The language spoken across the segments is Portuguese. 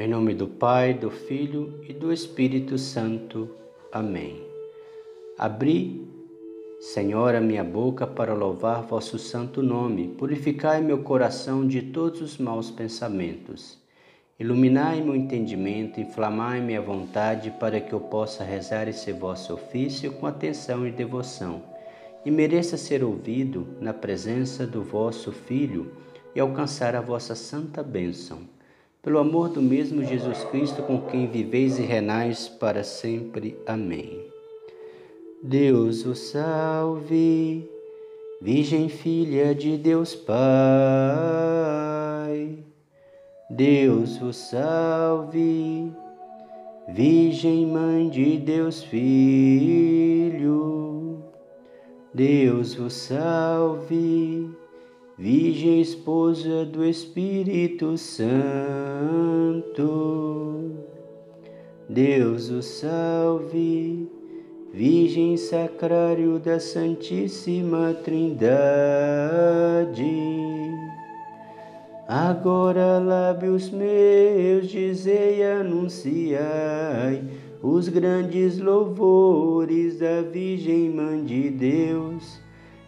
Em nome do Pai, do Filho e do Espírito Santo. Amém. Abri, Senhor, a minha boca para louvar vosso santo nome. Purificai meu coração de todos os maus pensamentos. Iluminai meu entendimento, inflamai minha vontade para que eu possa rezar esse vosso ofício com atenção e devoção, e mereça ser ouvido na presença do vosso Filho e alcançar a vossa santa bênção pelo amor do mesmo Jesus Cristo, com quem viveis e renais para sempre. Amém. Deus o salve, Virgem Filha de Deus Pai. Deus o salve, Virgem Mãe de Deus Filho. Deus o salve, Virgem Esposa do Espírito Santo, Deus o salve, Virgem Sacrário da Santíssima Trindade. Agora, lábios meus, dizei anunciai os grandes louvores da Virgem Mãe de Deus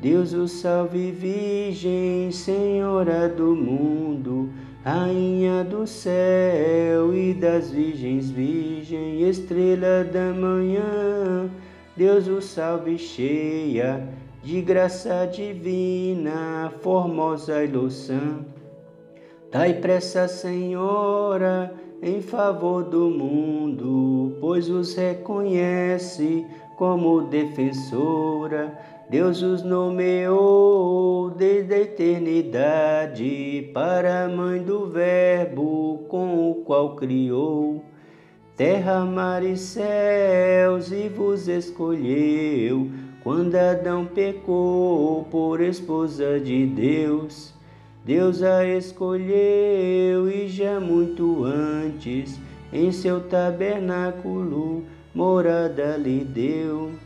Deus o salve, Virgem, Senhora do mundo, Rainha do céu e das virgens, Virgem, estrela da manhã. Deus o salve, cheia de graça divina, formosa e louçã. Dai pressa, Senhora, em favor do mundo, pois os reconhece como defensora Deus os nomeou desde a eternidade para a mãe do Verbo com o qual criou terra, mar e céus e vos escolheu quando Adão pecou por esposa de Deus. Deus a escolheu e já muito antes em seu tabernáculo morada lhe deu.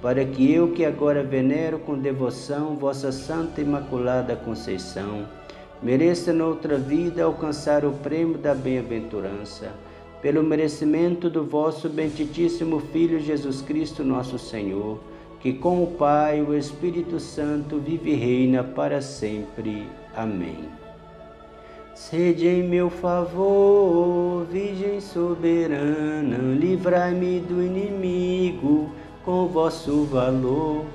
para que eu que agora venero com devoção vossa Santa Imaculada Conceição, mereça noutra vida alcançar o prêmio da bem-aventurança, pelo merecimento do vosso benditíssimo Filho Jesus Cristo, nosso Senhor, que com o Pai e o Espírito Santo vive e reina para sempre. Amém. Sede em meu favor, Virgem soberana, livrai-me do inimigo com vosso valor.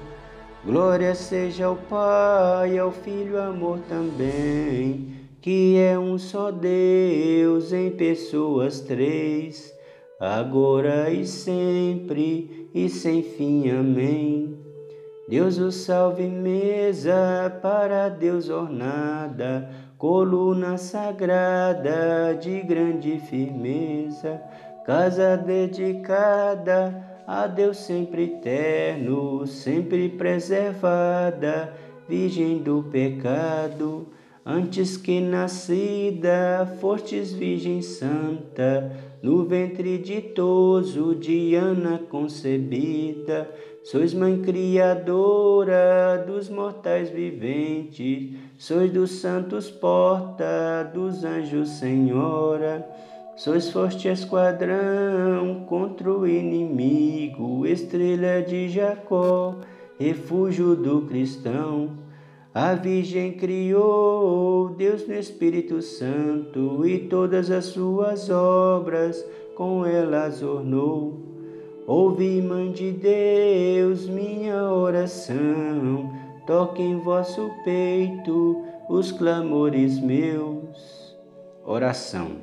Glória seja ao Pai, ao Filho, amor também, que é um só Deus em pessoas três, agora e sempre e sem fim. Amém. Deus o salve, mesa para Deus ornada, coluna sagrada de grande firmeza, casa dedicada a Deus sempre eterno, sempre preservada, virgem do pecado, antes que nascida, fortes Virgem Santa, no ventre ditoso de Ana concebida, sois mãe criadora dos mortais viventes, sois dos santos porta, dos anjos senhora, Sois forte esquadrão contra o inimigo, estrela de Jacó, refúgio do cristão. A Virgem criou Deus no Espírito Santo e todas as suas obras com elas ornou. Ouvi, Mãe de Deus, minha oração, toque em vosso peito os clamores meus. Oração.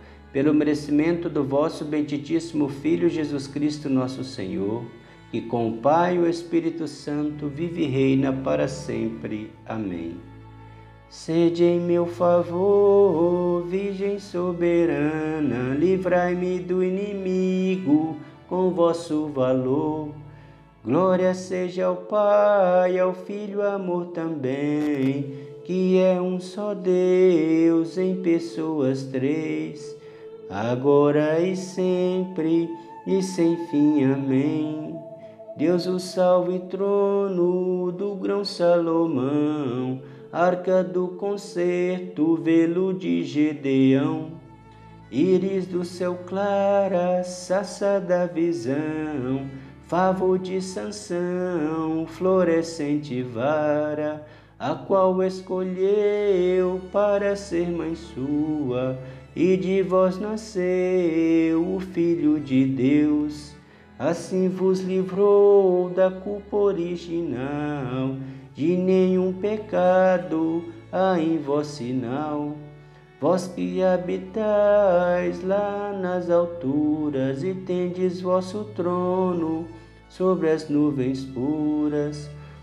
pelo merecimento do vosso benditíssimo Filho Jesus Cristo, nosso Senhor, que com o Pai e o Espírito Santo vive e reina para sempre. Amém. Sede em meu favor, Virgem soberana, livrai-me do inimigo com vosso valor Glória seja ao Pai, ao Filho, amor também, que é um só Deus em pessoas três, agora e sempre e sem fim. Amém. Deus o salve, trono do grão Salomão, arca do concerto, velo de Gedeão, íris do céu clara, saça da visão Favo de Sansão, florescente vara, a qual escolheu para ser mãe sua, e de vós nasceu o Filho de Deus. Assim vos livrou da culpa original, de nenhum pecado há em vós sinal. Vós que habitais lá nas alturas e tendes vosso trono, sobre as nuvens puras.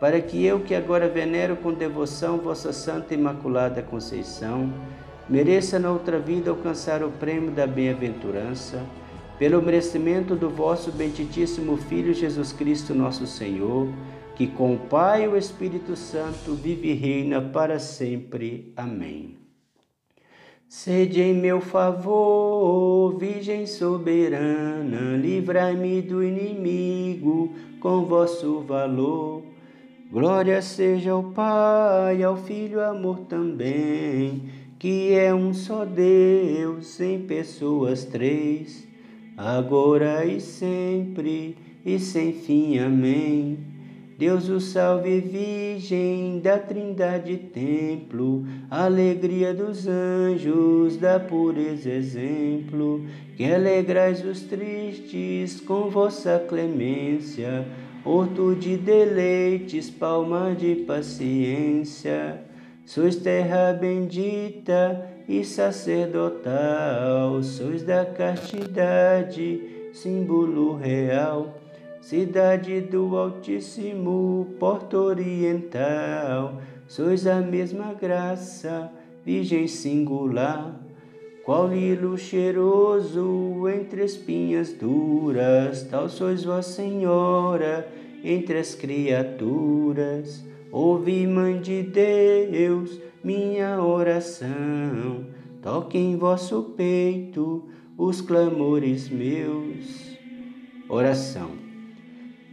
para que eu, que agora venero com devoção vossa Santa Imaculada Conceição, mereça na outra vida alcançar o prêmio da bem-aventurança, pelo merecimento do vosso benditíssimo Filho Jesus Cristo, nosso Senhor, que com o Pai e o Espírito Santo vive e reina para sempre. Amém. Sede em meu favor, Virgem soberana, livrai-me do inimigo com vosso valor. Glória seja ao Pai, ao Filho, amor também, que é um só Deus em pessoas três, agora e sempre e sem fim. Amém. Deus o salve, Virgem da Trindade Templo, alegria dos anjos, da pureza exemplo, que alegrais os tristes com vossa clemência, horto de deleites, palma de paciência. Sois terra bendita e sacerdotal, sois da castidade, símbolo real cidade do Altíssimo, porta oriental, sois a mesma graça, Virgem singular, qual lilo cheiroso entre espinhas duras, tal sois vós, Senhora, entre as criaturas. Ouvi, Mãe de Deus, minha oração, toque em vosso peito os clamores meus. Oração.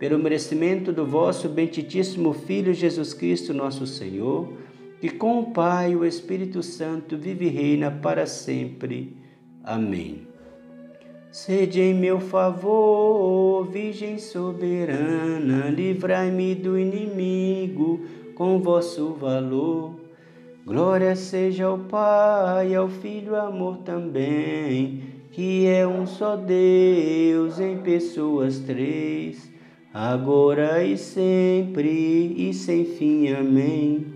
pelo merecimento do vosso benditíssimo Filho Jesus Cristo, nosso Senhor, que com o Pai e o Espírito Santo vive e reina para sempre. Amém. Sede em meu favor, Virgem soberana, livrai-me do inimigo com vosso valor. Glória seja ao Pai, ao Filho, amor também, que é um só Deus em pessoas três, agora e sempre e sem fim. Amém.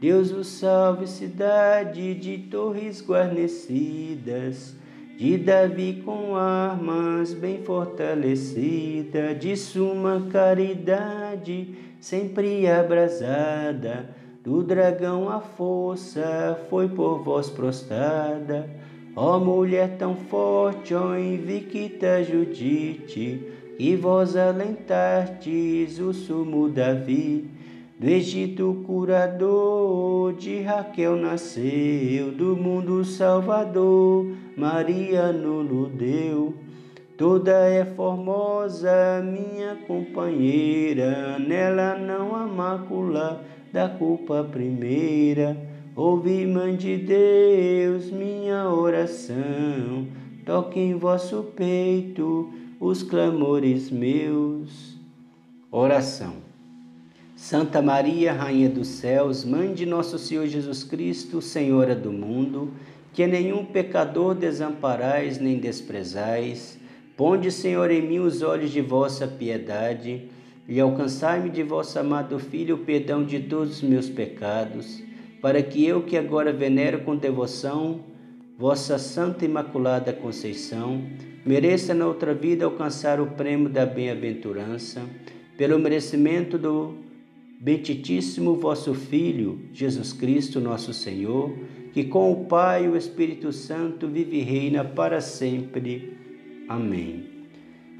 Deus o salve, cidade de torres guarnecidas, de Davi com armas bem fortalecida, de suma caridade sempre abrasada do dragão a força foi por vós prostrada, ó mulher tão forte, ó invicta Judite, e vós alentastes o sumo Davi. Do Egito curador de Raquel nasceu, do mundo salvador, Maria no deu. Toda é formosa, minha companheira, nela não há mácula da culpa primeira. Ouvi, Mãe de Deus, minha oração. Toque em vosso peito os clamores meus. Oração. Santa Maria, Rainha dos Céus, Mãe de nosso Senhor Jesus Cristo, Senhora do mundo, que nenhum pecador desamparais nem desprezais, ponde, Senhor, em mim os olhos de vossa piedade e alcançai-me de vosso amado Filho o perdão de todos os meus pecados, para que eu, que agora venero com devoção vossa Santa Imaculada Conceição, mereça na outra vida alcançar o prêmio da bem-aventurança, pelo merecimento do benditíssimo vosso Filho, Jesus Cristo, nosso Senhor, que com o Pai e o Espírito Santo vive e reina para sempre. Amém.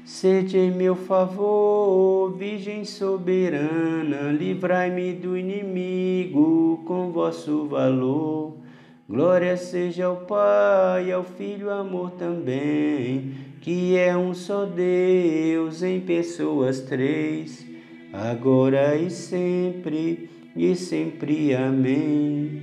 Sede em meu favor, Virgem soberana, livrai-me do inimigo com vosso valor. Glória seja ao Pai, ao Filho, amor também, que é um só Deus em pessoas três, agora e sempre, e sempre. Amém.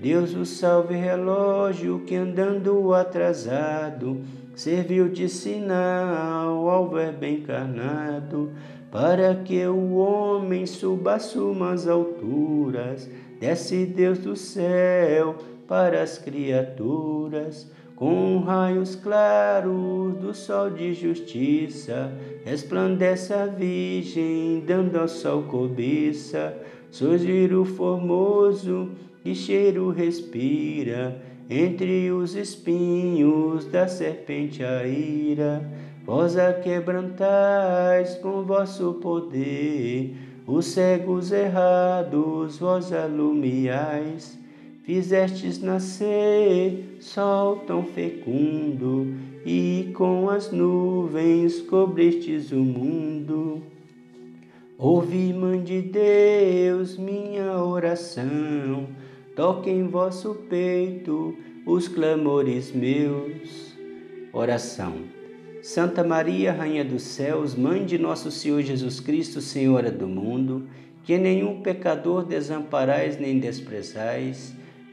Deus o salve, relógio que andando atrasado serviu de sinal ao Verbo encarnado, para que o homem suba sumas alturas, desce Deus do céu para as criaturas, com raios claros do sol de justiça, resplandece a Virgem, dando ao sol cobiça, surgir formoso e cheiro respira, entre os espinhos da serpente a ira, vós a quebrantais com vosso poder, os cegos errados vós alumiais, fizestes nascer sol tão fecundo, e com as nuvens cobristes o mundo. Ouvi, Mãe de Deus, minha oração toque em vosso peito os clamores meus. Oração. Santa Maria, Rainha dos Céus, Mãe de nosso Senhor Jesus Cristo, Senhora do mundo, que nenhum pecador desamparais nem desprezais,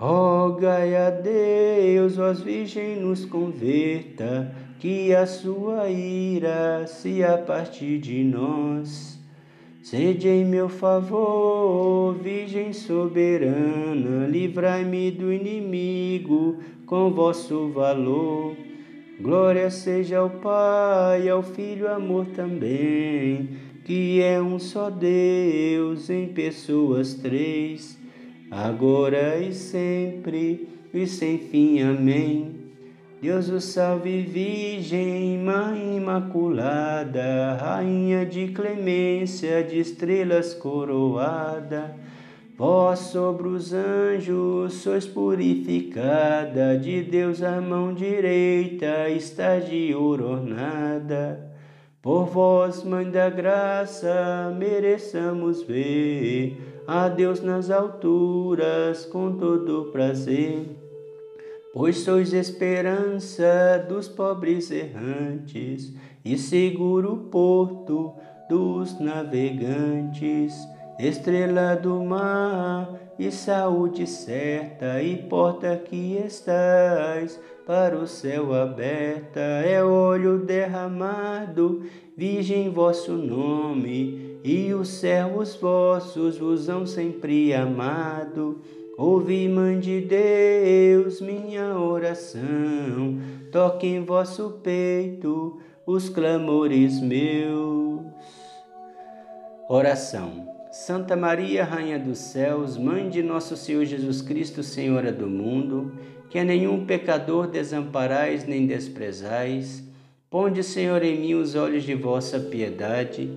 Rogai a Deus, vós Virgem, nos converta, que a sua ira se a partir de nós Sede em meu favor, Virgem soberana, livrai-me do inimigo com vosso valor. Glória seja ao Pai, ao Filho, amor também, que é um só Deus em pessoas três, agora e sempre e sem fim. Amém. Deus o salve, Virgem, Mãe Imaculada, Rainha de clemência, de estrelas coroada. Vós sobre os anjos sois purificada, de Deus a mão direita está de ouro ornada. Por vós, Mãe da Graça, mereçamos ver a Deus nas alturas com todo prazer. Pois sois esperança dos pobres errantes e seguro porto dos navegantes, estrela do mar e saúde certa e porta que estás para o céu aberta, é olho derramado, virgem vosso nome, e os servos vossos vos hão sempre amado. Ouvi, Mãe de Deus, minha oração, toque em vosso peito os clamores meus. Oração. Santa Maria, Rainha dos Céus, Mãe de nosso Senhor Jesus Cristo, Senhora do mundo, que a nenhum pecador desamparais nem desprezais. Ponde, Senhor, em mim os olhos de vossa piedade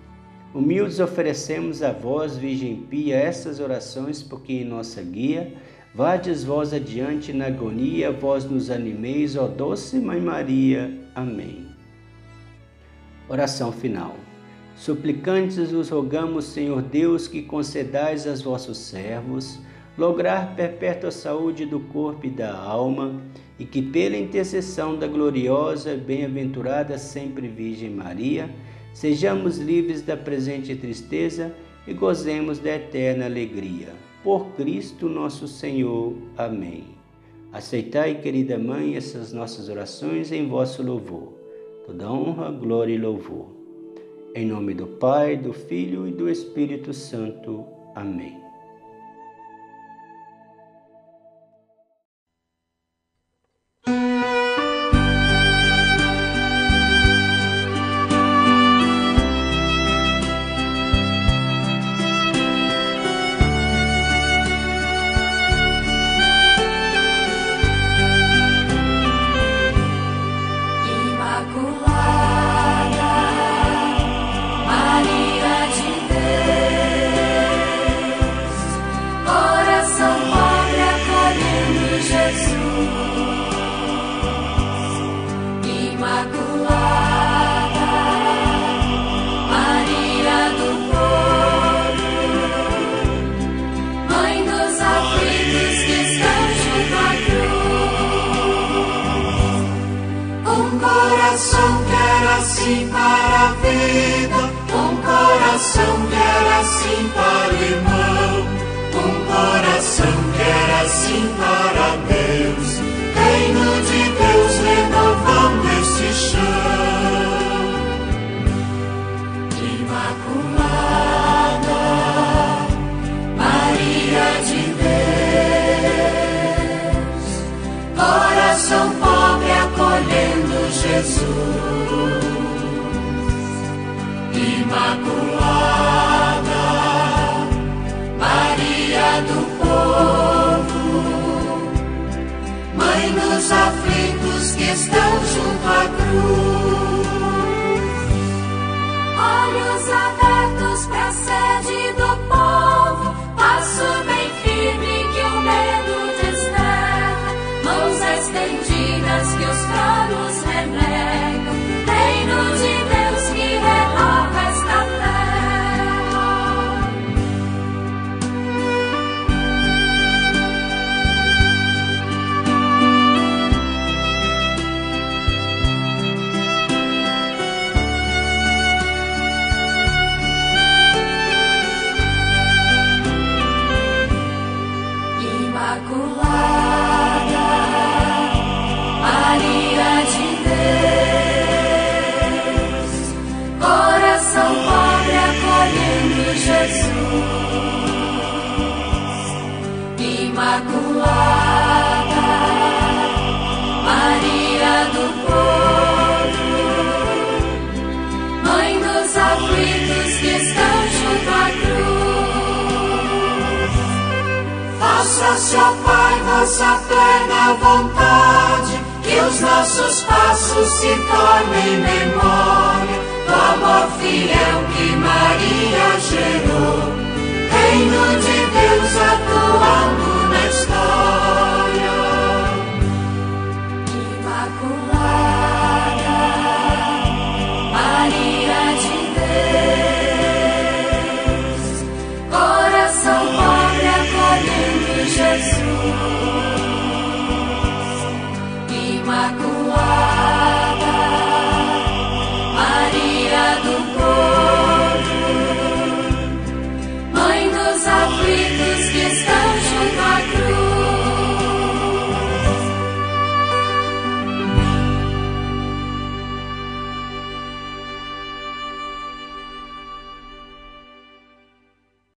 Humildes oferecemos a vós, Virgem Pia, estas orações, porque em nossa guia, vades vós adiante na agonia, vós nos animeis, ó doce Mãe Maria. Amém. Oração final. Suplicantes vos rogamos, Senhor Deus, que concedais aos vossos servos lograr perpétua saúde do corpo e da alma, e que pela intercessão da gloriosa, bem-aventurada sempre Virgem Maria, sejamos livres da presente tristeza e gozemos da eterna alegria. Por Cristo nosso Senhor. Amém. Aceitai, querida Mãe, essas nossas orações em vosso louvor. Toda honra, glória e louvor. Em nome do Pai, do Filho e do Espírito Santo. Amém. Vida, um coração que era assim para o irmão, um coração que era assim para Deus, reino de Ó Pai, vossa plena vontade, que os nossos passos se tornem memória do amor fiel que Maria gerou. Reino de Deus atuando na história.